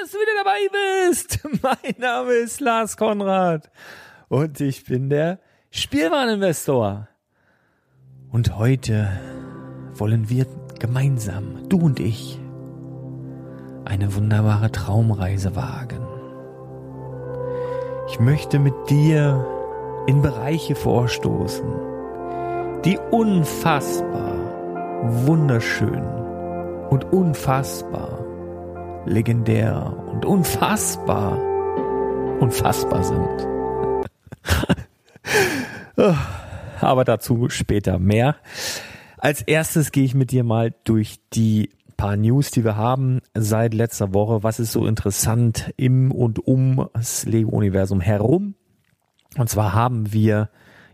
dass du wieder dabei bist. Mein Name ist Lars Konrad und ich bin der Spielwareninvestor. Und heute wollen wir gemeinsam, du und ich, eine wunderbare Traumreise wagen. Ich möchte mit dir in Bereiche vorstoßen, die unfassbar wunderschön und unfassbar legendär und unfassbar, unfassbar sind. Aber dazu später mehr. Als erstes gehe ich mit dir mal durch die paar News, die wir haben seit letzter Woche. Was ist so interessant im und um das Lego-Universum herum? Und zwar haben wir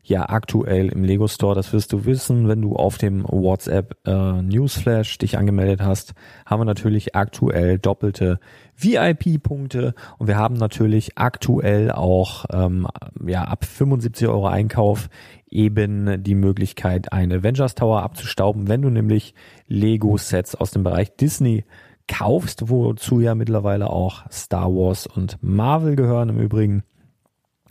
ja aktuell im Lego Store, das wirst du wissen, wenn du auf dem WhatsApp äh, Newsflash dich angemeldet hast, haben wir natürlich aktuell doppelte VIP-Punkte und wir haben natürlich aktuell auch ähm, ja ab 75 Euro Einkauf eben die Möglichkeit, eine Avengers Tower abzustauben, wenn du nämlich Lego-Sets aus dem Bereich Disney kaufst, wozu ja mittlerweile auch Star Wars und Marvel gehören im Übrigen.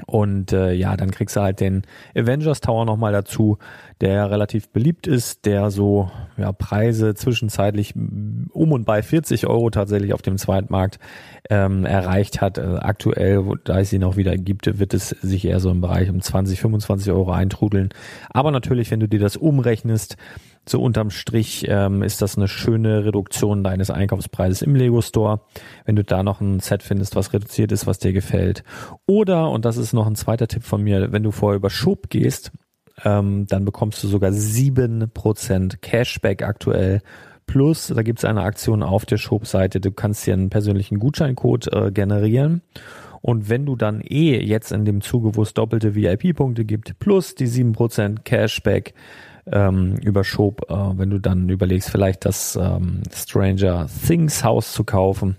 Und äh, ja, dann kriegst du halt den Avengers Tower nochmal dazu, der relativ beliebt ist, der so ja, Preise zwischenzeitlich um und bei 40 Euro tatsächlich auf dem Zweitmarkt ähm, erreicht hat. Äh, aktuell, da es ihn auch wieder gibt, wird es sich eher so im Bereich um 20, 25 Euro eintrudeln. Aber natürlich, wenn du dir das umrechnest, so unterm Strich ähm, ist das eine schöne Reduktion deines Einkaufspreises im Lego Store, wenn du da noch ein Set findest, was reduziert ist, was dir gefällt. Oder, und das ist noch ein zweiter Tipp von mir, wenn du vorher über Schub gehst, ähm, dann bekommst du sogar sieben Prozent Cashback aktuell. Plus, da gibt's eine Aktion auf der Shop-Seite, du kannst dir einen persönlichen Gutscheincode äh, generieren. Und wenn du dann eh jetzt in dem Zuge, wo es doppelte VIP-Punkte gibt, plus die sieben Prozent Cashback, ähm, überschob, äh, wenn du dann überlegst, vielleicht das ähm, Stranger Things Haus zu kaufen,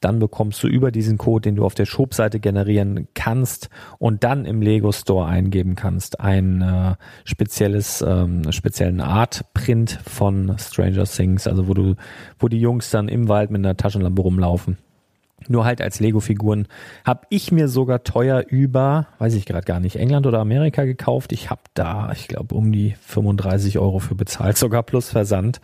dann bekommst du über diesen Code, den du auf der Shop-Seite generieren kannst und dann im Lego Store eingeben kannst, ein äh, spezielles, ähm, speziellen Art-Print von Stranger Things, also wo du, wo die Jungs dann im Wald mit einer Taschenlampe rumlaufen nur halt als Lego-Figuren. Hab ich mir sogar teuer über, weiß ich gerade gar nicht, England oder Amerika gekauft. Ich habe da, ich glaube, um die 35 Euro für bezahlt, sogar plus Versand.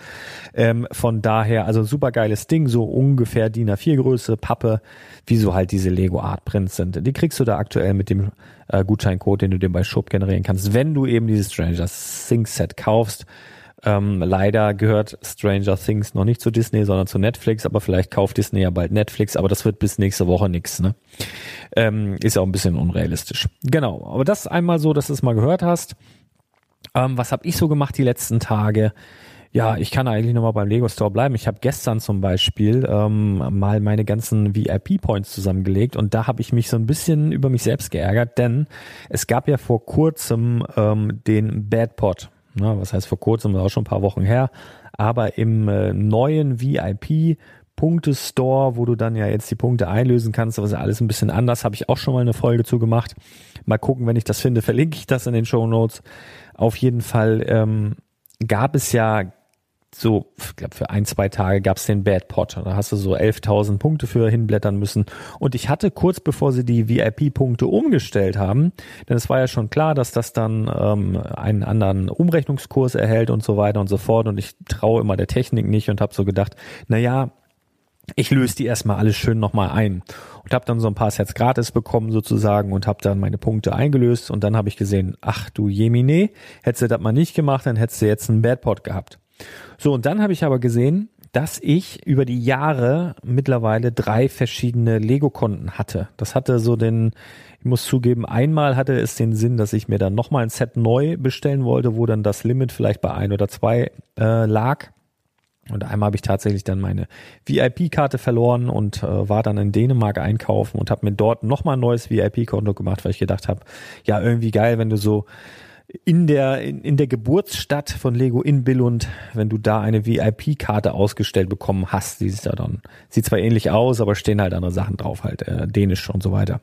Ähm, von daher, also super geiles Ding, so ungefähr DIN A4 Größe, Pappe, wie so halt diese Lego Art Prints sind. Die kriegst du da aktuell mit dem äh, Gutscheincode, den du dir bei Shop generieren kannst, wenn du eben dieses Stranger Things Set kaufst. Ähm, leider gehört Stranger Things noch nicht zu Disney, sondern zu Netflix, aber vielleicht kauft Disney ja bald Netflix, aber das wird bis nächste Woche nix. Ne? Ähm, ist ja auch ein bisschen unrealistisch. Genau, aber das einmal so, dass du es mal gehört hast. Ähm, was habe ich so gemacht die letzten Tage? Ja, ich kann eigentlich nochmal beim Lego Store bleiben. Ich habe gestern zum Beispiel ähm, mal meine ganzen VIP-Points zusammengelegt und da habe ich mich so ein bisschen über mich selbst geärgert, denn es gab ja vor kurzem ähm, den Bad Pot. Na, was heißt vor kurzem, auch schon ein paar Wochen her. Aber im äh, neuen VIP Punkte-Store, wo du dann ja jetzt die Punkte einlösen kannst, aber ist ja alles ein bisschen anders, habe ich auch schon mal eine Folge zu gemacht. Mal gucken, wenn ich das finde, verlinke ich das in den Show Notes. Auf jeden Fall ähm, gab es ja so, ich glaube, für ein, zwei Tage gab es den Bad Pot. Da hast du so 11.000 Punkte für hinblättern müssen. Und ich hatte kurz bevor sie die VIP-Punkte umgestellt haben, denn es war ja schon klar, dass das dann ähm, einen anderen Umrechnungskurs erhält und so weiter und so fort. Und ich traue immer der Technik nicht und habe so gedacht, na ja, ich löse die erstmal alles schön nochmal ein und habe dann so ein paar Sets gratis bekommen sozusagen und habe dann meine Punkte eingelöst und dann habe ich gesehen, ach du Jemine, hättest du das mal nicht gemacht, dann hättest du jetzt einen Bad Pot gehabt. So, und dann habe ich aber gesehen, dass ich über die Jahre mittlerweile drei verschiedene Lego-Konten hatte. Das hatte so den, ich muss zugeben, einmal hatte es den Sinn, dass ich mir dann nochmal ein Set neu bestellen wollte, wo dann das Limit vielleicht bei ein oder zwei äh, lag. Und einmal habe ich tatsächlich dann meine VIP-Karte verloren und äh, war dann in Dänemark einkaufen und habe mir dort nochmal ein neues VIP-Konto gemacht, weil ich gedacht habe, ja, irgendwie geil, wenn du so in der, in, in der Geburtsstadt von Lego in Billund, wenn du da eine VIP-Karte ausgestellt bekommen hast, die ist ja dann, sieht zwar ähnlich aus, aber stehen halt andere Sachen drauf, halt äh, Dänisch und so weiter.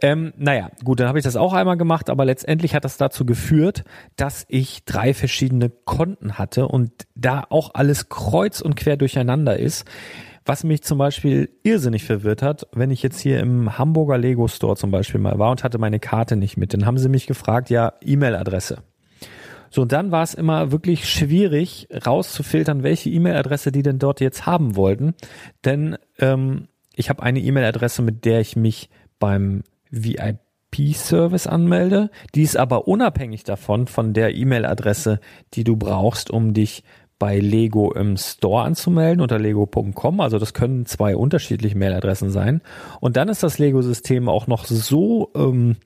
Ähm, naja, gut, dann habe ich das auch einmal gemacht, aber letztendlich hat das dazu geführt, dass ich drei verschiedene Konten hatte und da auch alles kreuz und quer durcheinander ist. Was mich zum Beispiel irrsinnig verwirrt hat, wenn ich jetzt hier im Hamburger Lego Store zum Beispiel mal war und hatte meine Karte nicht mit, dann haben sie mich gefragt, ja, E-Mail-Adresse. So, und dann war es immer wirklich schwierig rauszufiltern, welche E-Mail-Adresse die denn dort jetzt haben wollten. Denn ähm, ich habe eine E-Mail-Adresse, mit der ich mich beim VIP-Service anmelde. Die ist aber unabhängig davon, von der E-Mail-Adresse, die du brauchst, um dich bei Lego im Store anzumelden unter lego.com. Also das können zwei unterschiedliche Mailadressen sein. Und dann ist das Lego-System auch noch so ähm,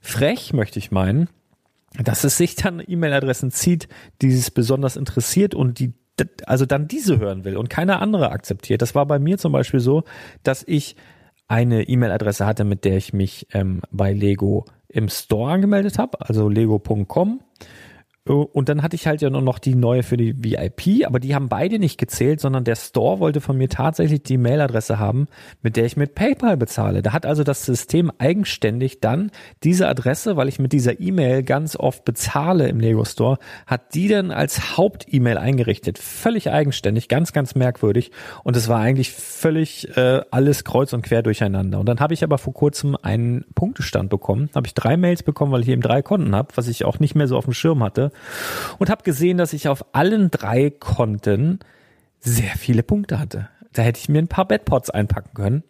frech, möchte ich meinen, dass es sich dann E-Mail-Adressen zieht, die es besonders interessiert und die also dann diese hören will und keine andere akzeptiert. Das war bei mir zum Beispiel so, dass ich eine E-Mail-Adresse hatte, mit der ich mich ähm, bei Lego im Store angemeldet habe, also lego.com Und dann hatte ich halt ja nur noch die neue für die VIP, aber die haben beide nicht gezählt, sondern der Store wollte von mir tatsächlich die Mailadresse haben, mit der ich mit PayPal bezahle. Da hat also das System eigenständig dann diese Adresse, weil ich mit dieser E-Mail ganz oft bezahle im Lego Store, hat die dann als Haupt-E-Mail eingerichtet. Völlig eigenständig, ganz, ganz merkwürdig. Und es war eigentlich völlig äh, alles kreuz und quer durcheinander. Und dann habe ich aber vor kurzem einen Punktestand bekommen. Habe ich drei Mails bekommen, weil ich eben drei Konten habe, was ich auch nicht mehr so auf dem Schirm hatte und habe gesehen, dass ich auf allen drei Konten sehr viele Punkte hatte. Da hätte ich mir ein paar Bedpots einpacken können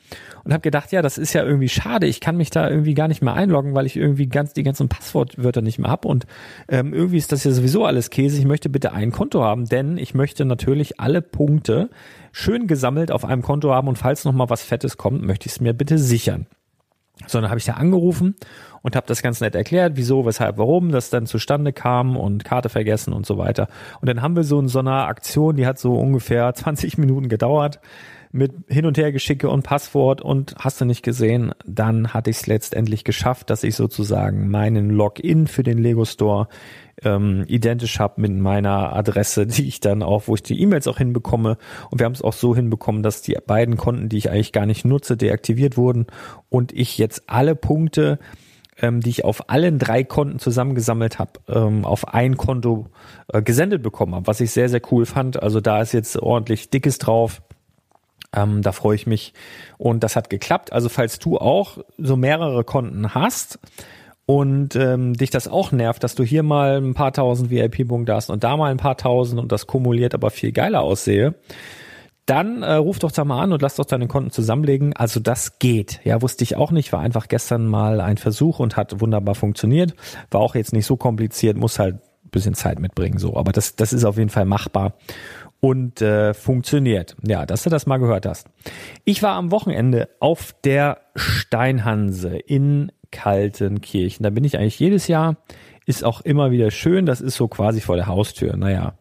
und habe gedacht, ja, das ist ja irgendwie schade. Ich kann mich da irgendwie gar nicht mehr einloggen, weil ich irgendwie ganz die ganzen Passwortwörter nicht mehr hab und ähm, irgendwie ist das ja sowieso alles Käse. Ich möchte bitte ein Konto haben, denn ich möchte natürlich alle Punkte schön gesammelt auf einem Konto haben und falls noch mal was Fettes kommt, möchte ich es mir bitte sichern. So, dann habe ich da angerufen und habe das ganz nett erklärt, wieso, weshalb, warum das dann zustande kam und Karte vergessen und so weiter. Und dann haben wir so in so einer Aktion, die hat so ungefähr 20 Minuten gedauert mit Hin- und Hergeschicke und Passwort und hast du nicht gesehen, dann hatte ich es letztendlich geschafft, dass ich sozusagen meinen Login für den Lego Store ähm, identisch habe mit meiner Adresse, die ich dann auch, wo ich die E-Mails auch hinbekomme. Und wir haben es auch so hinbekommen, dass die beiden Konten, die ich eigentlich gar nicht nutze, deaktiviert wurden und ich jetzt alle Punkte ähm, die ich auf allen drei Konten zusammengesammelt habe, ähm, auf ein Konto äh, gesendet bekommen habe, was ich sehr, sehr cool fand. Also da ist jetzt ordentlich Dickes drauf. Ähm, da freue ich mich. Und das hat geklappt. Also falls du auch so mehrere Konten hast und ähm, dich das auch nervt, dass du hier mal ein paar tausend VIP-Punkte hast und da mal ein paar tausend und das kumuliert aber viel geiler aussehe, dann äh, ruf doch da mal an und lass doch deine Konten zusammenlegen. Also das geht. Ja, wusste ich auch nicht. War einfach gestern mal ein Versuch und hat wunderbar funktioniert. War auch jetzt nicht so kompliziert, muss halt ein bisschen Zeit mitbringen. So, aber das, das ist auf jeden Fall machbar und äh, funktioniert. Ja, dass du das mal gehört hast. Ich war am Wochenende auf der Steinhanse in Kaltenkirchen. Da bin ich eigentlich jedes Jahr. Ist auch immer wieder schön. Das ist so quasi vor der Haustür. Naja,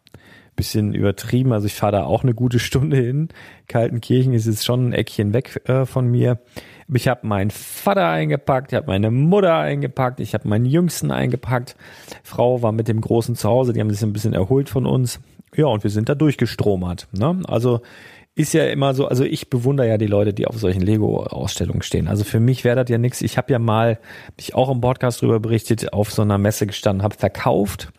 bisschen übertrieben. Also ich fahre da auch eine gute Stunde hin. Kaltenkirchen ist jetzt schon ein Eckchen weg äh, von mir. Ich habe meinen Vater eingepackt, ich habe meine Mutter eingepackt, ich habe meinen Jüngsten eingepackt. Frau war mit dem Großen zu Hause, die haben sich ein bisschen erholt von uns. Ja, und wir sind da durchgestromert. Ne? Also ist ja immer so, also ich bewundere ja die Leute, die auf solchen Lego-Ausstellungen stehen. Also für mich wäre das ja nichts. Ich habe ja mal, ich auch im Podcast drüber berichtet, auf so einer Messe gestanden, habe verkauft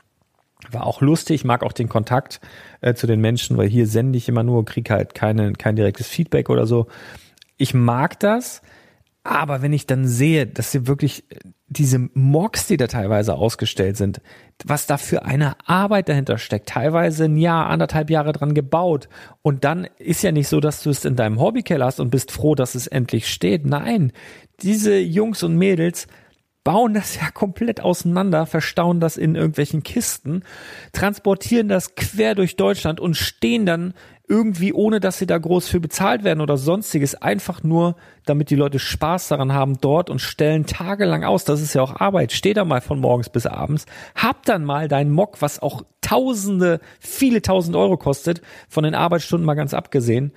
war auch lustig, mag auch den Kontakt äh, zu den Menschen, weil hier sende ich immer nur, krieg halt keine, kein direktes Feedback oder so. Ich mag das, aber wenn ich dann sehe, dass sie wirklich diese Mocks, die da teilweise ausgestellt sind, was da für eine Arbeit dahinter steckt, teilweise ein Jahr, anderthalb Jahre dran gebaut. Und dann ist ja nicht so, dass du es in deinem Hobbykeller hast und bist froh, dass es endlich steht. Nein, diese Jungs und Mädels bauen das ja komplett auseinander, verstauen das in irgendwelchen Kisten, transportieren das quer durch Deutschland und stehen dann irgendwie, ohne dass sie da groß für bezahlt werden oder sonstiges, einfach nur, damit die Leute Spaß daran haben dort und stellen tagelang aus. Das ist ja auch Arbeit. Steh da mal von morgens bis abends. Hab dann mal dein Mock, was auch Tausende, viele Tausend Euro kostet, von den Arbeitsstunden mal ganz abgesehen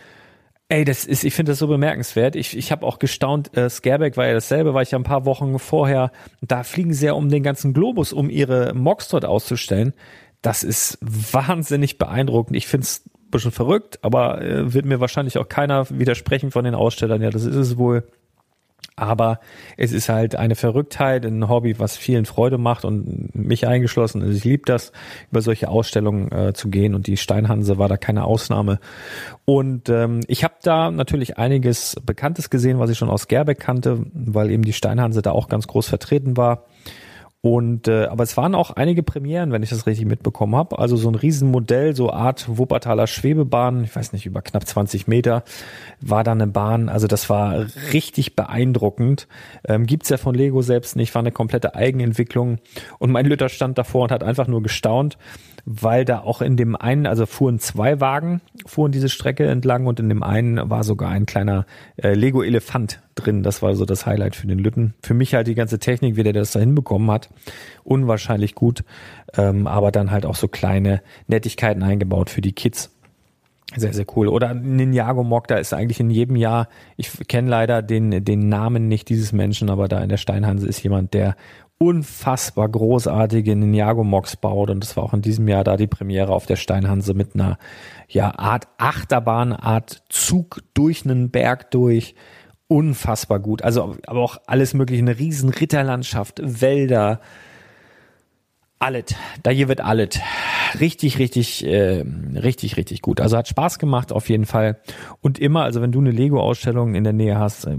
Ey, das ist, ich finde das so bemerkenswert. Ich, ich habe auch gestaunt, äh, Scareback war ja dasselbe, war ich ja ein paar Wochen vorher. Da fliegen sie ja um den ganzen Globus, um ihre Mocks dort auszustellen. Das ist wahnsinnig beeindruckend. Ich finde es bisschen verrückt, aber äh, wird mir wahrscheinlich auch keiner widersprechen von den Ausstellern. Ja, das ist es wohl. Aber es ist halt eine Verrücktheit, ein Hobby, was vielen Freude macht und mich eingeschlossen. Also ich liebe das, über solche Ausstellungen äh, zu gehen und die Steinhanse war da keine Ausnahme. Und ähm, ich habe da natürlich einiges Bekanntes gesehen, was ich schon aus Gerbeck kannte, weil eben die Steinhanse da auch ganz groß vertreten war. Und äh, aber es waren auch einige Premieren, wenn ich das richtig mitbekommen habe. Also so ein Riesenmodell, so Art Wuppertaler Schwebebahn, ich weiß nicht, über knapp 20 Meter war da eine Bahn. Also das war richtig beeindruckend. Ähm, gibt's ja von Lego selbst nicht, war eine komplette Eigenentwicklung. Und mein Lütter stand davor und hat einfach nur gestaunt, weil da auch in dem einen, also fuhren zwei Wagen, fuhren diese Strecke entlang und in dem einen war sogar ein kleiner äh, Lego-Elefant drin. Das war so das Highlight für den Lütten. Für mich halt die ganze Technik, wie der das da hinbekommen hat, unwahrscheinlich gut. Ähm, aber dann halt auch so kleine Nettigkeiten eingebaut für die Kids. Sehr, sehr cool. Oder Ninjago Mock, da ist eigentlich in jedem Jahr, ich kenne leider den, den Namen nicht dieses Menschen, aber da in der Steinhanse ist jemand, der unfassbar großartige Ninjago Mox baut und das war auch in diesem Jahr da die Premiere auf der Steinhanse mit einer ja Art Achterbahn, Art Zug durch einen Berg durch. Unfassbar gut. Also aber auch alles mögliche, eine riesen Ritterlandschaft, Wälder, alles. Da hier wird alles. Richtig, richtig, äh, richtig, richtig gut. Also hat Spaß gemacht auf jeden Fall. Und immer, also wenn du eine Lego-Ausstellung in der Nähe hast, äh,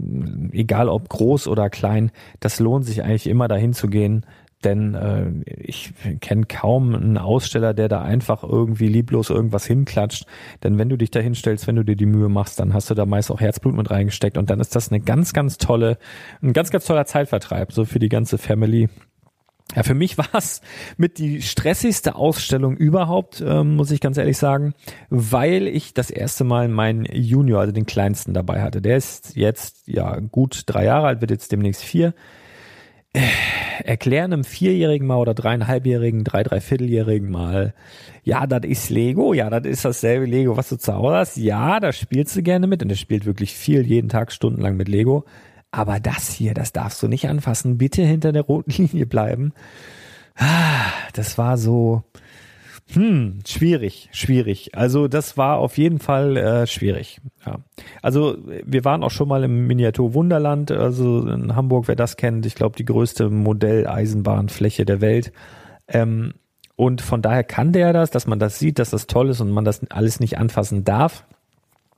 egal ob groß oder klein, das lohnt sich eigentlich immer dahin zu gehen. Denn äh, ich kenne kaum einen Aussteller, der da einfach irgendwie lieblos irgendwas hinklatscht. Denn wenn du dich da hinstellst, wenn du dir die Mühe machst, dann hast du da meist auch Herzblut mit reingesteckt. Und dann ist das eine ganz, ganz tolle, ein ganz, ganz toller Zeitvertreib, so für die ganze Family. Ja, für mich war es mit die stressigste Ausstellung überhaupt, ähm, muss ich ganz ehrlich sagen, weil ich das erste Mal meinen Junior, also den kleinsten dabei hatte. Der ist jetzt ja gut drei Jahre alt, wird jetzt demnächst vier. Äh, erklären einem Vierjährigen mal oder dreieinhalbjährigen, drei, dreivierteljährigen mal, ja, das ist Lego, ja, das ist dasselbe Lego, was du zu Hause hast, ja, da spielst du gerne mit und er spielt wirklich viel, jeden Tag stundenlang mit Lego. Aber das hier, das darfst du nicht anfassen. Bitte hinter der roten Linie bleiben. Ah, das war so, hm, schwierig, schwierig. Also das war auf jeden Fall äh, schwierig. Ja. Also wir waren auch schon mal im Miniatur Wunderland, also in Hamburg, wer das kennt, ich glaube die größte Modelleisenbahnfläche der Welt. Ähm, und von daher kann der das, dass man das sieht, dass das toll ist und man das alles nicht anfassen darf.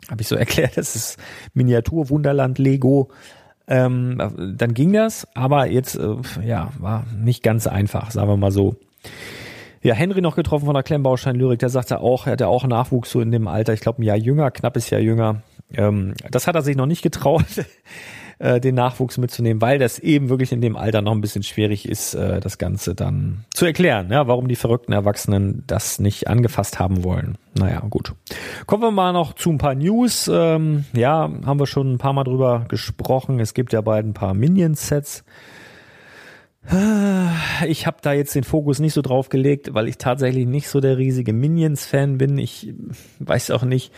Habe ich so erklärt, das ist Miniatur Wunderland Lego. Ähm, dann ging das, aber jetzt äh, ja war nicht ganz einfach, sagen wir mal so. Ja, Henry noch getroffen von der Klemmbaustein Lyrik, der sagte auch, er hat ja auch Nachwuchs so in dem Alter, ich glaube ein Jahr jünger, knappes Jahr jünger. Ähm, das hat er sich noch nicht getraut. Äh, den Nachwuchs mitzunehmen, weil das eben wirklich in dem Alter noch ein bisschen schwierig ist, äh, das Ganze dann zu erklären, ja, warum die verrückten Erwachsenen das nicht angefasst haben wollen. Naja, gut. Kommen wir mal noch zu ein paar News. Ähm, ja, haben wir schon ein paar Mal drüber gesprochen. Es gibt ja bald ein paar Minion-Sets. Ich habe da jetzt den Fokus nicht so drauf gelegt, weil ich tatsächlich nicht so der riesige Minions-Fan bin. Ich weiß auch nicht,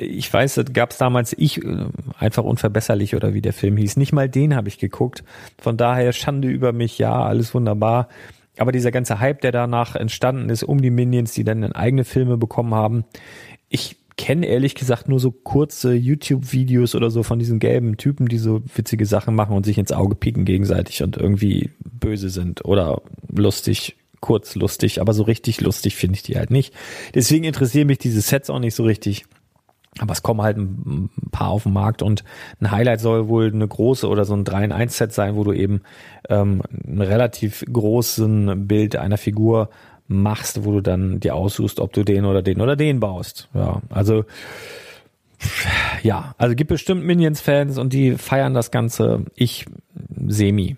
ich weiß, das gab es damals ich äh, einfach unverbesserlich oder wie der Film hieß. Nicht mal den habe ich geguckt. Von daher Schande über mich, ja, alles wunderbar. Aber dieser ganze Hype, der danach entstanden ist um die Minions, die dann eigene Filme bekommen haben, ich kenne ehrlich gesagt nur so kurze YouTube-Videos oder so von diesen gelben Typen, die so witzige Sachen machen und sich ins Auge pieken gegenseitig und irgendwie böse sind oder lustig, kurz lustig, aber so richtig lustig finde ich die halt nicht. Deswegen interessieren mich diese Sets auch nicht so richtig. Aber es kommen halt ein paar auf den Markt und ein Highlight soll wohl eine große oder so ein 3 in 1 Set sein, wo du eben ähm, ein relativ großen Bild einer Figur machst, wo du dann dir aussuchst, ob du den oder den oder den baust. Ja, also ja, also gibt bestimmt Minions-Fans und die feiern das Ganze. Ich semi.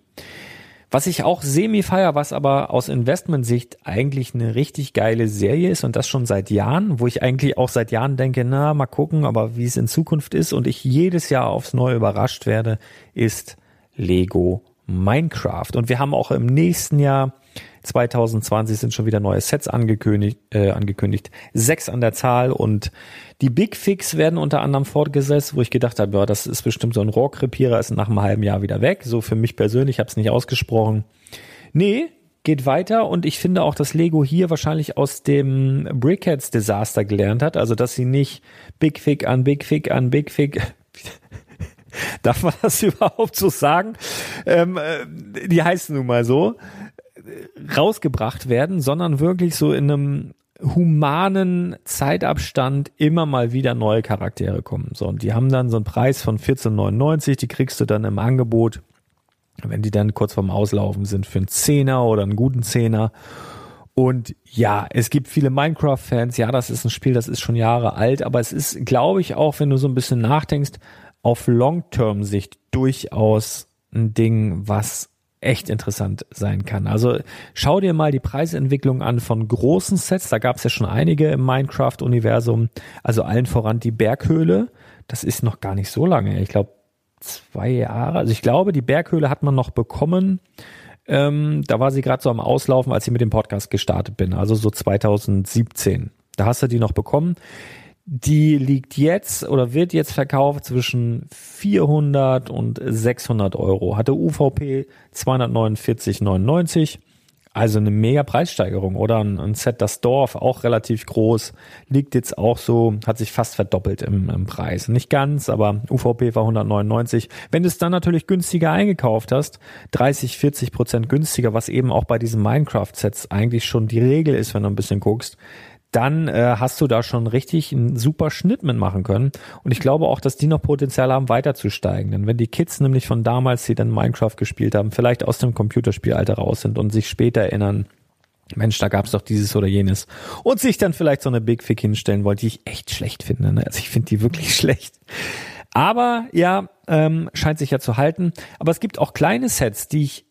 Was ich auch semi feier, was aber aus Investmentsicht eigentlich eine richtig geile Serie ist und das schon seit Jahren, wo ich eigentlich auch seit Jahren denke, na, mal gucken, aber wie es in Zukunft ist und ich jedes Jahr aufs Neue überrascht werde, ist Lego Minecraft. Und wir haben auch im nächsten Jahr 2020 sind schon wieder neue Sets angekündigt, äh, angekündigt. Sechs an der Zahl und die Big Fix werden unter anderem fortgesetzt, wo ich gedacht habe, ja, das ist bestimmt so ein Rohrkrepierer, ist nach einem halben Jahr wieder weg. So für mich persönlich, ich habe es nicht ausgesprochen. Nee, geht weiter und ich finde auch, dass Lego hier wahrscheinlich aus dem Brickheads Desaster gelernt hat, also dass sie nicht Big Fig an Big Fig an Big Fig Darf man das überhaupt so sagen? Ähm, äh, die heißen nun mal so rausgebracht werden, sondern wirklich so in einem humanen Zeitabstand immer mal wieder neue Charaktere kommen. So, und die haben dann so einen Preis von 14,99, die kriegst du dann im Angebot, wenn die dann kurz vorm Auslaufen sind, für einen Zehner oder einen guten Zehner. Und ja, es gibt viele Minecraft-Fans. Ja, das ist ein Spiel, das ist schon Jahre alt, aber es ist, glaube ich, auch, wenn du so ein bisschen nachdenkst, auf Long-Term-Sicht durchaus ein Ding, was echt interessant sein kann. Also schau dir mal die Preisentwicklung an von großen Sets. Da gab es ja schon einige im Minecraft-Universum. Also allen voran die Berghöhle. Das ist noch gar nicht so lange. Ich glaube zwei Jahre. Also ich glaube, die Berghöhle hat man noch bekommen. Ähm, da war sie gerade so am Auslaufen, als ich mit dem Podcast gestartet bin. Also so 2017. Da hast du die noch bekommen. Die liegt jetzt oder wird jetzt verkauft zwischen 400 und 600 Euro. Hatte UVP 249,99. Also eine mega Preissteigerung oder ein, Set das Dorf auch relativ groß, liegt jetzt auch so, hat sich fast verdoppelt im, im, Preis. Nicht ganz, aber UVP war 199. Wenn du es dann natürlich günstiger eingekauft hast, 30, 40 Prozent günstiger, was eben auch bei diesen Minecraft-Sets eigentlich schon die Regel ist, wenn du ein bisschen guckst, dann äh, hast du da schon richtig einen super Schnitt mitmachen können. Und ich glaube auch, dass die noch Potenzial haben, weiterzusteigen. Denn wenn die Kids nämlich von damals, die dann Minecraft gespielt haben, vielleicht aus dem Computerspielalter raus sind und sich später erinnern, Mensch, da gab's doch dieses oder jenes. Und sich dann vielleicht so eine Big Fig hinstellen wollen, die ich echt schlecht finde. Ne? Also ich finde die wirklich schlecht. Aber ja, ähm, scheint sich ja zu halten. Aber es gibt auch kleine Sets, die ich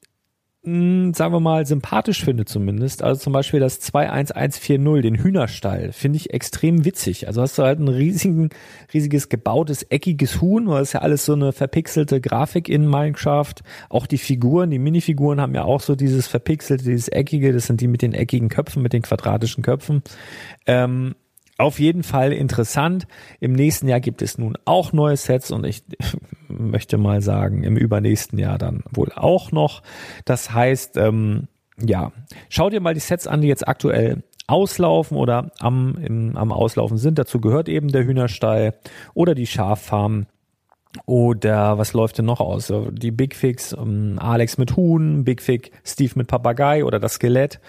mh, hm, sagen wir mal, sympathisch finde zumindest. Also zum Beispiel das 21140, den Hühnerstall, finde ich extrem witzig. Also hast du halt ein riesigen, riesiges gebautes, eckiges Huhn, weil es ja alles so eine verpixelte Grafik in Minecraft. Auch die Figuren, die Minifiguren haben ja auch so dieses verpixelte, dieses eckige, das sind die mit den eckigen Köpfen, mit den quadratischen Köpfen. Ähm, auf jeden Fall interessant. Im nächsten Jahr gibt es nun auch neue Sets und ich möchte mal sagen, im übernächsten Jahr dann wohl auch noch. Das heißt, ähm, ja, schau dir mal die Sets an, die jetzt aktuell auslaufen oder am, im, am Auslaufen sind. Dazu gehört eben der Hühnerstall oder die Schaffarm. Oder was läuft denn noch aus? Die Big Fix, ähm, Alex mit Huhn, Big Fig, Steve mit Papagei oder das Skelett.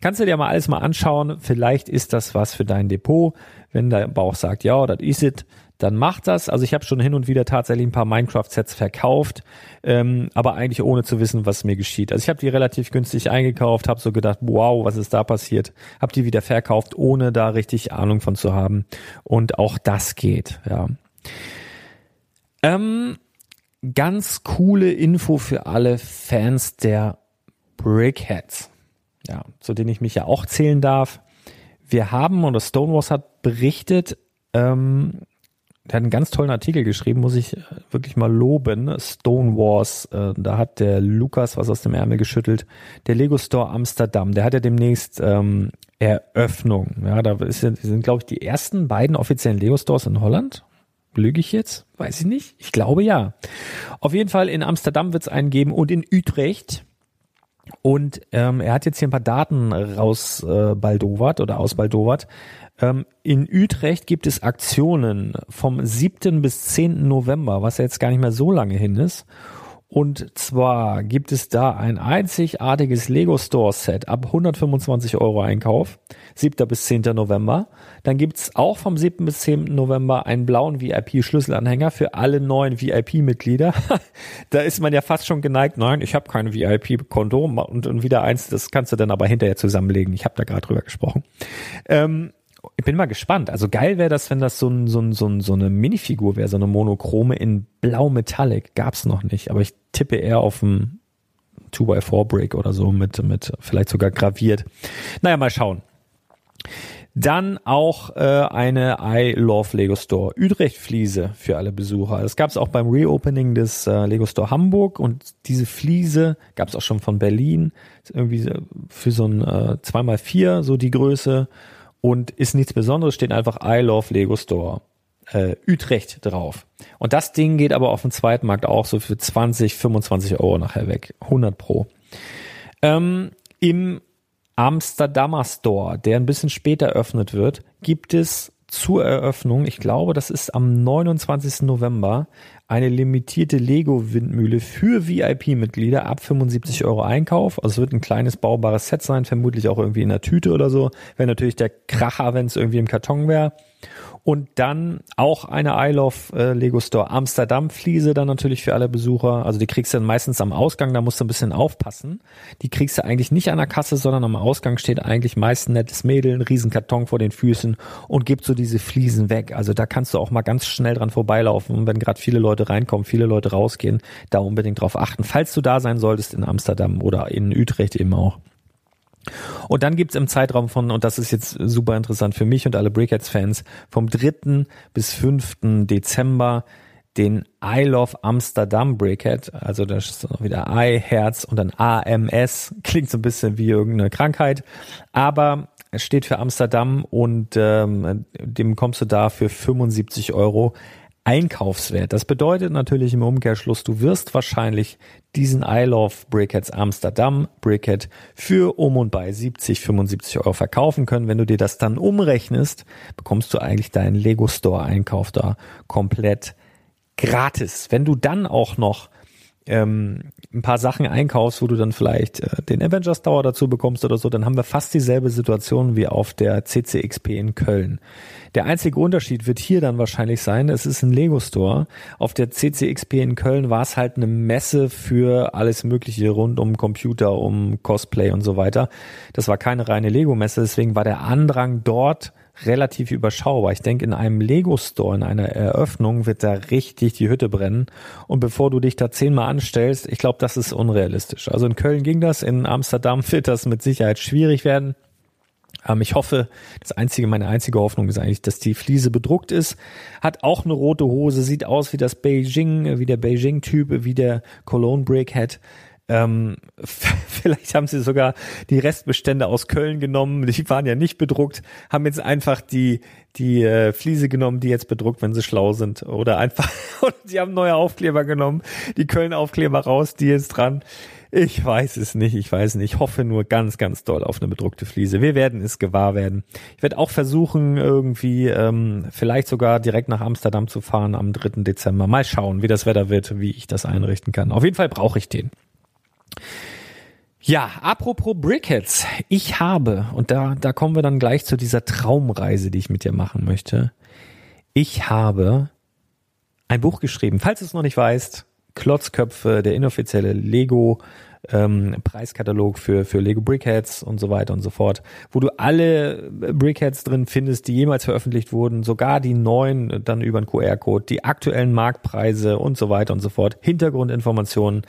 Kannst du dir mal alles mal anschauen. Vielleicht ist das was für dein Depot. Wenn der Bauch sagt, ja, das ist es, dann macht das. Also ich habe schon hin und wieder tatsächlich ein paar Minecraft-Sets verkauft, ähm, aber eigentlich ohne zu wissen, was mir geschieht. Also ich habe die relativ günstig eingekauft, habe so gedacht, wow, was ist da passiert? Habe die wieder verkauft, ohne da richtig Ahnung von zu haben. Und auch das geht, ja. Ähm, ganz coole Info für alle Fans der Brickheads ja, zu denen ich mich ja auch zählen darf. Wir haben, oder Stonewalls hat berichtet, ähm, der hat einen ganz tollen Artikel geschrieben, muss ich äh, wirklich mal loben. Stonewalls, äh, da hat der Lukas was aus dem Ärmel geschüttelt. Der Lego Store Amsterdam, der hat ja demnächst ähm, Eröffnung. Ja, da ist sind, glaube ich, die ersten beiden offiziellen Lego Stores in Holland. Lüge ich jetzt? Weiß ich nicht. Ich glaube ja. Auf jeden Fall in Amsterdam wird es einen geben und in Utrecht. Und ähm, er hat jetzt hier ein paar Daten raus äh, baldowert oder aus baldowert. Ähm, in Utrecht gibt es Aktionen vom 7. bis 10. November, was ja jetzt gar nicht mehr so lange hin ist. Und zwar gibt es da ein einzigartiges Lego Store Set ab 125 Euro Einkauf, 7. bis 10. November. Dann gibt's auch vom 7. bis 10. November einen blauen VIP-Schlüsselanhänger für alle neuen VIP-Mitglieder. da ist man ja fast schon geneigt, nein, ich habe kein VIP-Konto und, und wieder eins, das kannst du dann aber hinterher zusammenlegen. Ich habe da gerade drüber gesprochen. Ähm, ich bin mal gespannt. Also geil wäre das, wenn das so, ein, so, ein, so, ein, so eine Minifigur wäre, so eine Monochrome in Blau Metallic. Gab's noch nicht, aber ich tippe eher auf ein 2x4 Brick oder so mit, mit vielleicht sogar graviert. Naja, mal schauen. Dann auch äh, eine I Love Lego Store Utrecht Fliese für alle Besucher. Das gab es auch beim Reopening des äh, Lego Store Hamburg und diese Fliese gab es auch schon von Berlin. Ist irgendwie für so ein äh, 2x4 so die Größe und ist nichts Besonderes, steht einfach I Love Lego Store äh, Utrecht drauf. Und das Ding geht aber auf dem zweiten Markt auch so für 20, 25 Euro nachher weg. 100 pro. Ähm, Im Amsterdamer Store, der ein bisschen später eröffnet wird, gibt es zur Eröffnung, ich glaube, das ist am 29. November, eine limitierte Lego-Windmühle für VIP-Mitglieder ab 75 Euro Einkauf. Also es wird ein kleines baubares Set sein, vermutlich auch irgendwie in der Tüte oder so. Wäre natürlich der Kracher, wenn es irgendwie im Karton wäre. Und dann auch eine I Love äh, Lego Store Amsterdam Fliese dann natürlich für alle Besucher. Also die kriegst du dann meistens am Ausgang, da musst du ein bisschen aufpassen. Die kriegst du eigentlich nicht an der Kasse, sondern am Ausgang steht eigentlich meist ein nettes Mädel, ein riesen Karton vor den Füßen und gibt so diese Fliesen weg. Also da kannst du auch mal ganz schnell dran vorbeilaufen, wenn gerade viele Leute reinkommen, viele Leute rausgehen, da unbedingt drauf achten, falls du da sein solltest in Amsterdam oder in Utrecht eben auch. Und dann gibt's im Zeitraum von, und das ist jetzt super interessant für mich und alle Brickheads-Fans, vom 3. bis 5. Dezember den I Love Amsterdam Brickhead. Also da ist noch wieder I, Herz und dann AMS. Klingt so ein bisschen wie irgendeine Krankheit. Aber steht für Amsterdam und ähm, dem kommst du da für 75 Euro Einkaufswert. Das bedeutet natürlich im Umkehrschluss, du wirst wahrscheinlich diesen I Love Brickheads Amsterdam Brickhead für um und bei 70, 75 Euro verkaufen können. Wenn du dir das dann umrechnest, bekommst du eigentlich deinen Lego Store Einkauf da komplett gratis. Wenn du dann auch noch ähm, ein paar Sachen einkaufst, wo du dann vielleicht äh, den Avengers Tower dazu bekommst oder so, dann haben wir fast dieselbe Situation wie auf der CCXP in Köln. Der einzige Unterschied wird hier dann wahrscheinlich sein, es ist ein Lego Store. Auf der CCXP in Köln war es halt eine Messe für alles Mögliche rund um Computer, um Cosplay und so weiter. Das war keine reine Lego Messe, deswegen war der Andrang dort relativ überschaubar. Ich denke, in einem Lego-Store, in einer Eröffnung wird da richtig die Hütte brennen. Und bevor du dich da zehnmal anstellst, ich glaube, das ist unrealistisch. Also in Köln ging das, in Amsterdam wird das mit Sicherheit schwierig werden. Ähm, ich hoffe, das einzige, meine einzige Hoffnung ist eigentlich, dass die Fliese bedruckt ist. Hat auch eine rote Hose, sieht aus wie das Beijing, wie der Beijing-Typ, wie der Cologne Brickhead. Ähm, vielleicht haben sie sogar die Restbestände aus Köln genommen. Die waren ja nicht bedruckt, haben jetzt einfach die die äh, Fliese genommen, die jetzt bedruckt, wenn sie schlau sind, oder einfach oder sie haben neue Aufkleber genommen, die Köln Aufkleber raus, die jetzt dran. Ich weiß es nicht, ich weiß nicht. Ich hoffe nur ganz, ganz doll auf eine bedruckte Fliese. Wir werden es gewahr werden. Ich werde auch versuchen, irgendwie ähm, vielleicht sogar direkt nach Amsterdam zu fahren am 3. Dezember. Mal schauen, wie das Wetter wird, wie ich das einrichten kann. Auf jeden Fall brauche ich den. Ja, apropos Brickheads. Ich habe, und da, da kommen wir dann gleich zu dieser Traumreise, die ich mit dir machen möchte. Ich habe ein Buch geschrieben. Falls du es noch nicht weißt, Klotzköpfe, der inoffizielle Lego ähm, Preiskatalog für, für Lego Brickheads und so weiter und so fort, wo du alle Brickheads drin findest, die jemals veröffentlicht wurden, sogar die neuen dann über einen QR-Code, die aktuellen Marktpreise und so weiter und so fort, Hintergrundinformationen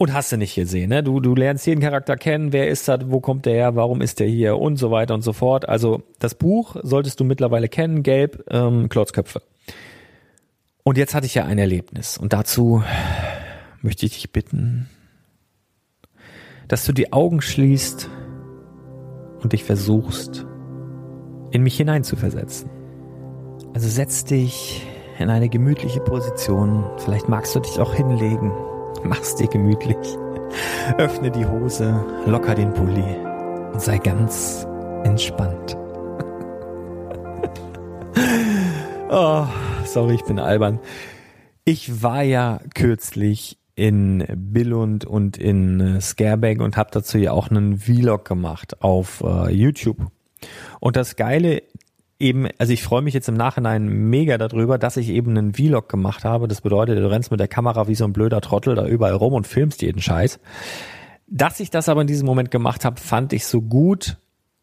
und hast du nicht gesehen, ne? Du, du lernst jeden Charakter kennen, wer ist das, wo kommt der her, warum ist der hier und so weiter und so fort. Also das Buch solltest du mittlerweile kennen, gelb, ähm, Klotzköpfe. Und jetzt hatte ich ja ein Erlebnis und dazu möchte ich dich bitten, dass du die Augen schließt und dich versuchst, in mich hineinzuversetzen. Also setz dich in eine gemütliche Position, vielleicht magst du dich auch hinlegen Mach's dir gemütlich. Öffne die Hose, locker den Pulli und sei ganz entspannt. oh, sorry, ich bin albern. Ich war ja kürzlich in Billund und in Scareback und habe dazu ja auch einen Vlog gemacht auf äh, YouTube. Und das Geile eben, also ich freue mich jetzt im Nachhinein mega darüber, dass ich eben einen Vlog gemacht habe. Das bedeutet, du rennst mit der Kamera wie so ein blöder Trottel da überall rum und filmst jeden Scheiß. Dass ich das aber in diesem Moment gemacht habe, fand ich so gut,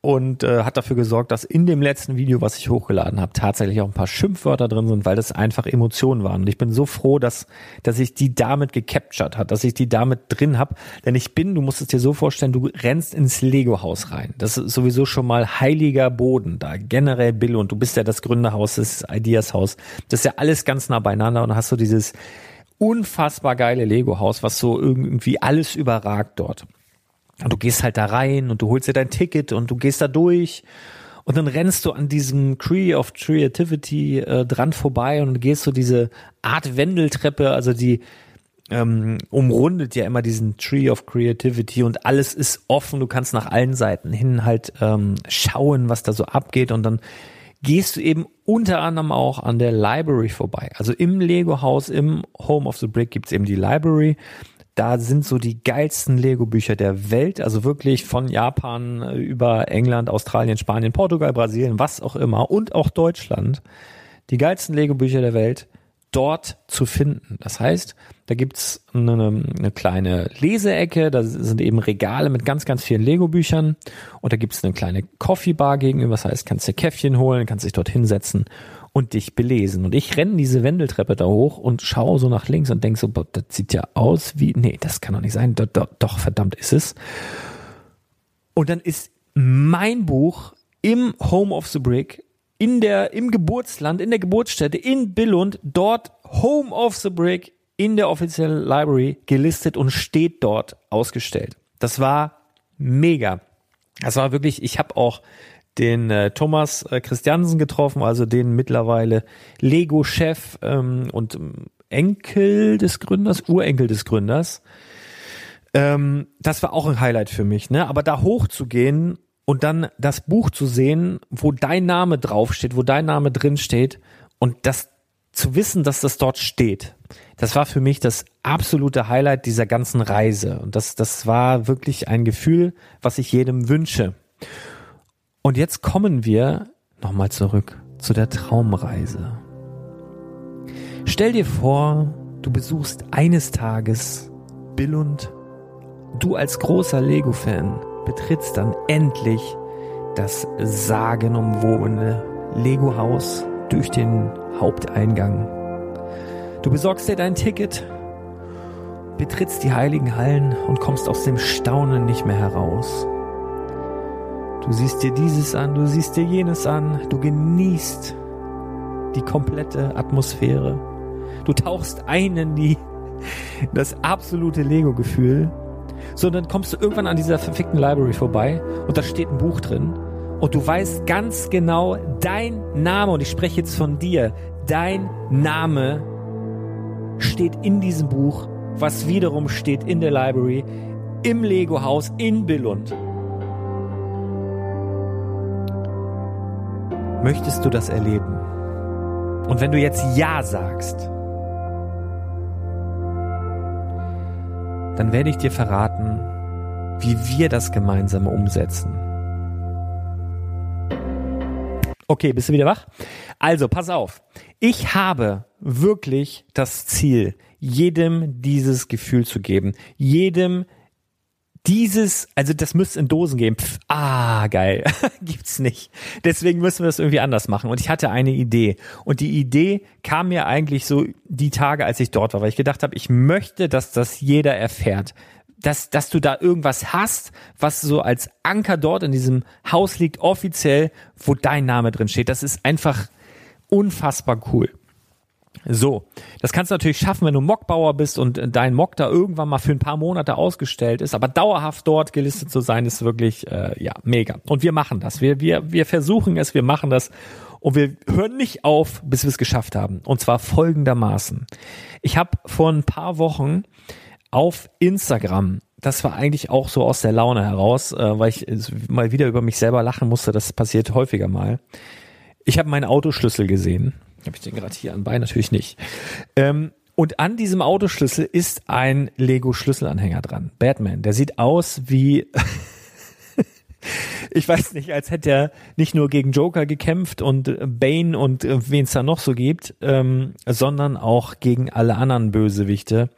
und äh, hat dafür gesorgt, dass in dem letzten Video, was ich hochgeladen habe, tatsächlich auch ein paar Schimpfwörter drin sind, weil das einfach Emotionen waren. Und ich bin so froh, dass dass ich die damit gecaptured hat, dass ich die damit drin habe. Denn ich bin, du musst es dir so vorstellen, du rennst ins Lego-Haus rein. Das ist sowieso schon mal heiliger Boden da. Generell Bill und du bist ja das Gründerhaus, das Ideas-Haus. Das ist ja alles ganz nah beieinander und hast so dieses unfassbar geile Lego-Haus, was so irgendwie alles überragt dort. Und du gehst halt da rein und du holst dir dein Ticket und du gehst da durch und dann rennst du an diesem Tree of Creativity äh, dran vorbei und gehst so diese Art Wendeltreppe, also die ähm, umrundet ja immer diesen Tree of Creativity und alles ist offen. Du kannst nach allen Seiten hin halt ähm, schauen, was da so abgeht und dann gehst du eben unter anderem auch an der Library vorbei. Also im Lego-Haus, im Home of the Brick gibt's eben die Library da sind so die geilsten Lego-Bücher der Welt, also wirklich von Japan äh, über England, Australien, Spanien, Portugal, Brasilien, was auch immer. Und auch Deutschland. Die geilsten Lego-Bücher der Welt dort zu finden. Das heißt, da gibt's eine, eine kleine Leseecke, da sind eben Regale mit ganz, ganz vielen Lego-Büchern. Und da gibt's eine kleine Coffee-Bar gegenüber, das heißt, kannst dir Käffchen holen, kannst dich dort hinsetzen und dich belesen. Und ich renne diese Wendeltreppe da hoch und schaue so nach links und denke so, das sieht ja aus wie, nee, das kann doch nicht sein. Doch, doch, doch, verdammt ist es. Und dann ist mein Buch im Home of the Brick, in der, im Geburtsland, in der Geburtsstätte, in Billund, dort Home of the Brick, in der offiziellen Library gelistet und steht dort ausgestellt. Das war mega. Das war wirklich, ich habe auch den äh, Thomas äh, Christiansen getroffen, also den mittlerweile Lego-Chef ähm, und ähm, Enkel des Gründers, Urenkel des Gründers. Ähm, das war auch ein Highlight für mich, ne? Aber da hochzugehen und dann das Buch zu sehen, wo dein Name draufsteht, wo dein Name drin steht und das zu wissen, dass das dort steht, das war für mich das absolute Highlight dieser ganzen Reise. Und das, das war wirklich ein Gefühl, was ich jedem wünsche. Und jetzt kommen wir nochmal zurück zu der Traumreise. Stell dir vor, du besuchst eines Tages Billund. Du als großer Lego-Fan betrittst dann endlich das sagenumwobene Lego-Haus durch den Haupteingang. Du besorgst dir dein Ticket, betrittst die heiligen Hallen und kommst aus dem Staunen nicht mehr heraus. Du siehst dir dieses an, du siehst dir jenes an, du genießt die komplette Atmosphäre. Du tauchst ein in die, das absolute Lego-Gefühl. So, dann kommst du irgendwann an dieser verfickten Library vorbei und da steht ein Buch drin und du weißt ganz genau dein Name und ich spreche jetzt von dir. Dein Name steht in diesem Buch, was wiederum steht in der Library im Lego-Haus in Billund. Möchtest du das erleben? Und wenn du jetzt Ja sagst, dann werde ich dir verraten, wie wir das gemeinsam umsetzen. Okay, bist du wieder wach? Also, pass auf. Ich habe wirklich das Ziel, jedem dieses Gefühl zu geben, jedem dieses, also das müsste in Dosen geben. Pff, ah, geil. Gibt's nicht. Deswegen müssen wir das irgendwie anders machen. Und ich hatte eine Idee. Und die Idee kam mir eigentlich so die Tage, als ich dort war, weil ich gedacht habe, ich möchte, dass das jeder erfährt. Dass, dass du da irgendwas hast, was so als Anker dort in diesem Haus liegt, offiziell, wo dein Name drin steht. Das ist einfach unfassbar cool. So, das kannst du natürlich schaffen, wenn du Mockbauer bist und dein Mock da irgendwann mal für ein paar Monate ausgestellt ist, aber dauerhaft dort gelistet zu sein, ist wirklich äh, ja mega. Und wir machen das. Wir wir wir versuchen es, wir machen das und wir hören nicht auf, bis wir es geschafft haben. Und zwar folgendermaßen: Ich habe vor ein paar Wochen auf Instagram das war eigentlich auch so aus der Laune heraus, äh, weil ich mal wieder über mich selber lachen musste. Das passiert häufiger mal. Ich habe meinen Autoschlüssel gesehen. Habe ich den gerade hier anbei? Natürlich nicht. Ähm, und an diesem Autoschlüssel ist ein Lego-Schlüsselanhänger dran. Batman. Der sieht aus wie, ich weiß nicht, als hätte er nicht nur gegen Joker gekämpft und Bane und äh, wen es da noch so gibt, ähm, sondern auch gegen alle anderen Bösewichte,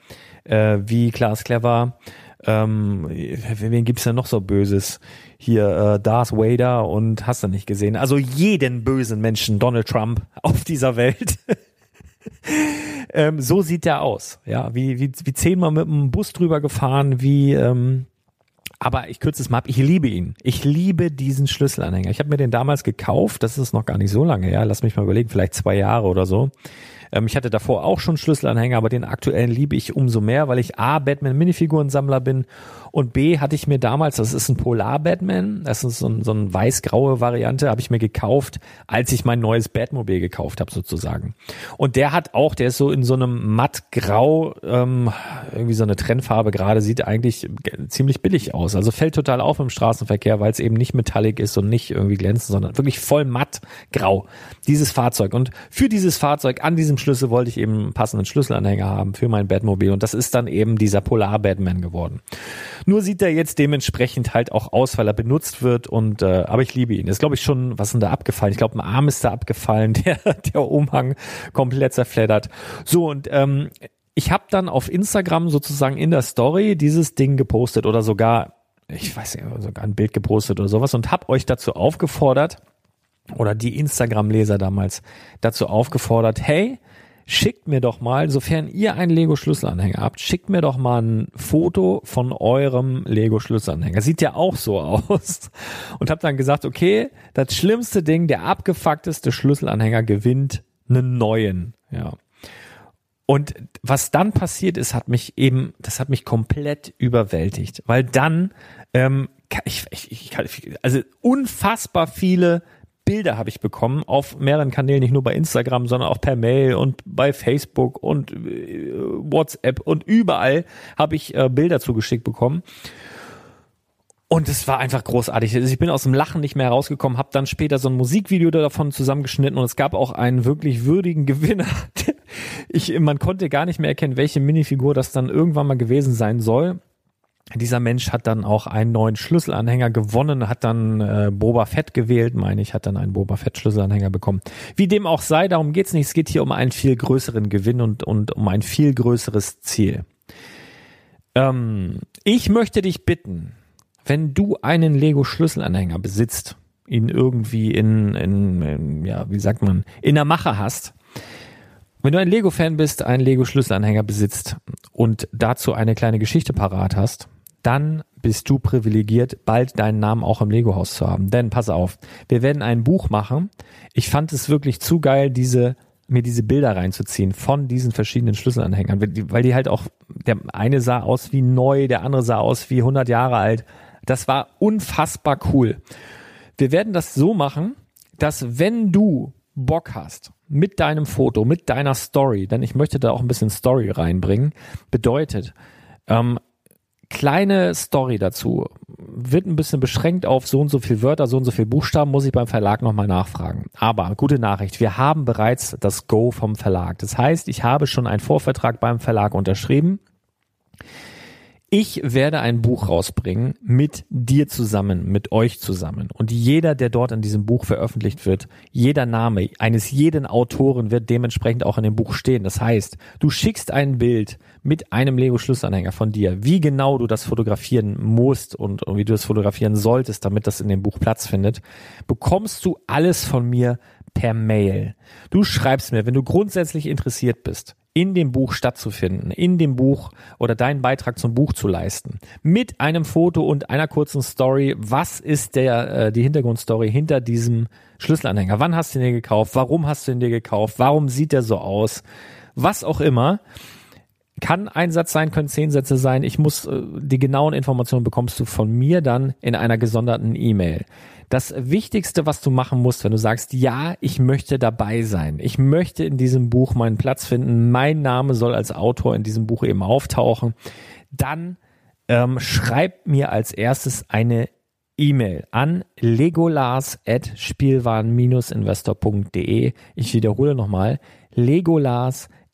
äh, wie Klaas Clever, ähm, wen gibt's denn noch so Böses? Hier äh, Darth Vader und hast du nicht gesehen. Also jeden bösen Menschen, Donald Trump auf dieser Welt. ähm, so sieht der aus. Ja, wie, wie, wie zehnmal mit dem Bus drüber gefahren, wie ähm, aber ich kürze es mal ab, ich liebe ihn. Ich liebe diesen Schlüsselanhänger. Ich habe mir den damals gekauft, das ist noch gar nicht so lange her, lass mich mal überlegen, vielleicht zwei Jahre oder so. Ähm, ich hatte davor auch schon Schlüsselanhänger, aber den aktuellen liebe ich umso mehr, weil ich A, Batman-Minifigurensammler bin und B, hatte ich mir damals, das ist ein Polar-Batman, das ist so, so eine weiß-graue Variante, habe ich mir gekauft, als ich mein neues Batmobil gekauft habe sozusagen. Und der hat auch, der ist so in so einem matt-grau, ähm, irgendwie so eine Trennfarbe gerade, sieht eigentlich ziemlich billig aus. Also fällt total auf im Straßenverkehr, weil es eben nicht metallic ist und nicht irgendwie glänzend, sondern wirklich voll matt grau. Dieses Fahrzeug. Und für dieses Fahrzeug an diesem Schlüssel wollte ich eben einen passenden Schlüsselanhänger haben für mein Batmobil. Und das ist dann eben dieser Polar-Batman geworden. Nur sieht er jetzt dementsprechend halt auch aus, weil er benutzt wird. Und äh, aber ich liebe ihn. Ist glaube ich schon, was ist da abgefallen? Ich glaube, ein Arm ist da abgefallen, der der Umhang komplett zerfleddert. So und ähm, ich habe dann auf Instagram sozusagen in der Story dieses Ding gepostet oder sogar ich weiß nicht, sogar ein Bild gepostet oder sowas und habe euch dazu aufgefordert oder die Instagram-Leser damals dazu aufgefordert, hey, schickt mir doch mal, sofern ihr einen Lego-Schlüsselanhänger habt, schickt mir doch mal ein Foto von eurem Lego-Schlüsselanhänger. Sieht ja auch so aus. Und hab dann gesagt, okay, das schlimmste Ding, der abgefuckteste Schlüsselanhänger gewinnt einen neuen. Ja. Und was dann passiert ist, hat mich eben, das hat mich komplett überwältigt, weil dann ähm, ich, ich, ich, also unfassbar viele Bilder habe ich bekommen auf mehreren Kanälen, nicht nur bei Instagram, sondern auch per Mail und bei Facebook und äh, WhatsApp und überall habe ich äh, Bilder zugeschickt bekommen. Und es war einfach großartig. Also ich bin aus dem Lachen nicht mehr herausgekommen, habe dann später so ein Musikvideo davon zusammengeschnitten und es gab auch einen wirklich würdigen Gewinner. Ich, man konnte gar nicht mehr erkennen, welche Minifigur das dann irgendwann mal gewesen sein soll. Dieser Mensch hat dann auch einen neuen Schlüsselanhänger gewonnen, hat dann äh, Boba Fett gewählt, meine ich, hat dann einen Boba Fett Schlüsselanhänger bekommen. Wie dem auch sei, darum geht's nicht. Es geht hier um einen viel größeren Gewinn und, und um ein viel größeres Ziel. Ähm, ich möchte dich bitten, wenn du einen Lego Schlüsselanhänger besitzt, ihn irgendwie in, in, in ja, wie sagt man, in der Mache hast, wenn du ein Lego-Fan bist, einen Lego-Schlüsselanhänger besitzt und dazu eine kleine Geschichte parat hast, dann bist du privilegiert, bald deinen Namen auch im Lego-Haus zu haben. Denn pass auf, wir werden ein Buch machen. Ich fand es wirklich zu geil, diese mir diese Bilder reinzuziehen von diesen verschiedenen Schlüsselanhängern, weil die halt auch, der eine sah aus wie neu, der andere sah aus wie 100 Jahre alt. Das war unfassbar cool. Wir werden das so machen, dass wenn du Bock hast, mit deinem Foto, mit deiner Story, denn ich möchte da auch ein bisschen Story reinbringen, bedeutet, ähm, kleine Story dazu. Wird ein bisschen beschränkt auf so und so viel Wörter, so und so viel Buchstaben, muss ich beim Verlag nochmal nachfragen. Aber gute Nachricht, wir haben bereits das Go vom Verlag. Das heißt, ich habe schon einen Vorvertrag beim Verlag unterschrieben. Ich werde ein Buch rausbringen mit dir zusammen, mit euch zusammen. Und jeder, der dort in diesem Buch veröffentlicht wird, jeder Name eines jeden Autoren wird dementsprechend auch in dem Buch stehen. Das heißt, du schickst ein Bild mit einem Lego-Schlussanhänger von dir, wie genau du das fotografieren musst und, und wie du das fotografieren solltest, damit das in dem Buch Platz findet, bekommst du alles von mir per Mail. Du schreibst mir, wenn du grundsätzlich interessiert bist, in dem Buch stattzufinden, in dem Buch oder deinen Beitrag zum Buch zu leisten. Mit einem Foto und einer kurzen Story. Was ist der, äh, die Hintergrundstory hinter diesem Schlüsselanhänger? Wann hast du ihn dir gekauft? Warum hast du ihn dir gekauft? Warum sieht er so aus? Was auch immer. Kann ein Satz sein, können zehn Sätze sein. Ich muss, äh, die genauen Informationen bekommst du von mir dann in einer gesonderten E-Mail. Das Wichtigste, was du machen musst, wenn du sagst, ja, ich möchte dabei sein, ich möchte in diesem Buch meinen Platz finden, mein Name soll als Autor in diesem Buch eben auftauchen, dann ähm, schreib mir als erstes eine E-Mail an legolas.spielwaren-investor.de. Ich wiederhole nochmal,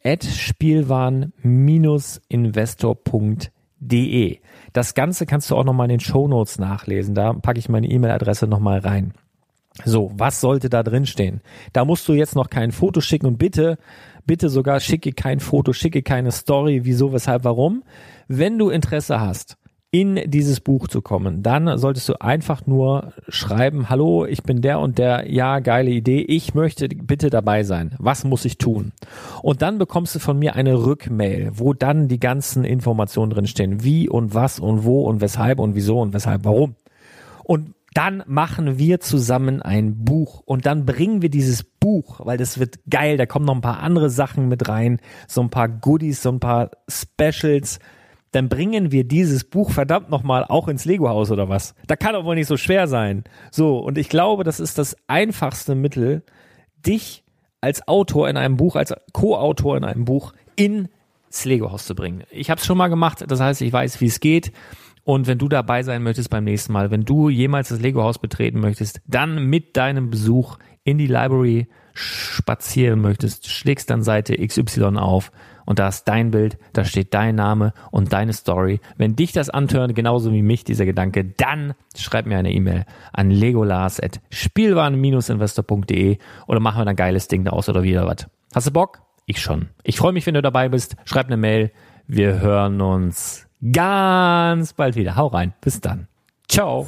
legolas.spielwaren-investor.de de. Das Ganze kannst du auch nochmal in den Show nachlesen. Da packe ich meine E-Mail-Adresse nochmal rein. So, was sollte da drin stehen? Da musst du jetzt noch kein Foto schicken und bitte, bitte sogar schicke kein Foto, schicke keine Story, wieso, weshalb, warum. Wenn du Interesse hast, in dieses Buch zu kommen, dann solltest du einfach nur schreiben, hallo, ich bin der und der, ja, geile Idee, ich möchte bitte dabei sein. Was muss ich tun? Und dann bekommst du von mir eine Rückmail, wo dann die ganzen Informationen drinstehen, wie und was und wo und weshalb und wieso und weshalb, warum. Und dann machen wir zusammen ein Buch. Und dann bringen wir dieses Buch, weil das wird geil, da kommen noch ein paar andere Sachen mit rein, so ein paar Goodies, so ein paar Specials, dann bringen wir dieses Buch verdammt nochmal auch ins Lego-Haus oder was. Da kann doch wohl nicht so schwer sein. So, und ich glaube, das ist das einfachste Mittel, dich als Autor in einem Buch, als Co-Autor in einem Buch ins Lego-Haus zu bringen. Ich habe es schon mal gemacht, das heißt, ich weiß, wie es geht. Und wenn du dabei sein möchtest beim nächsten Mal, wenn du jemals das Lego-Haus betreten möchtest, dann mit deinem Besuch in die Library spazieren möchtest, schlägst dann Seite XY auf und da ist dein Bild, da steht dein Name und deine Story. Wenn dich das antört, genauso wie mich dieser Gedanke, dann schreib mir eine E-Mail an legolas.spielwaren-investor.de oder machen wir ein geiles Ding daraus oder wieder was. Hast du Bock? Ich schon. Ich freue mich, wenn du dabei bist. Schreib eine Mail. Wir hören uns ganz bald wieder. Hau rein. Bis dann. Ciao.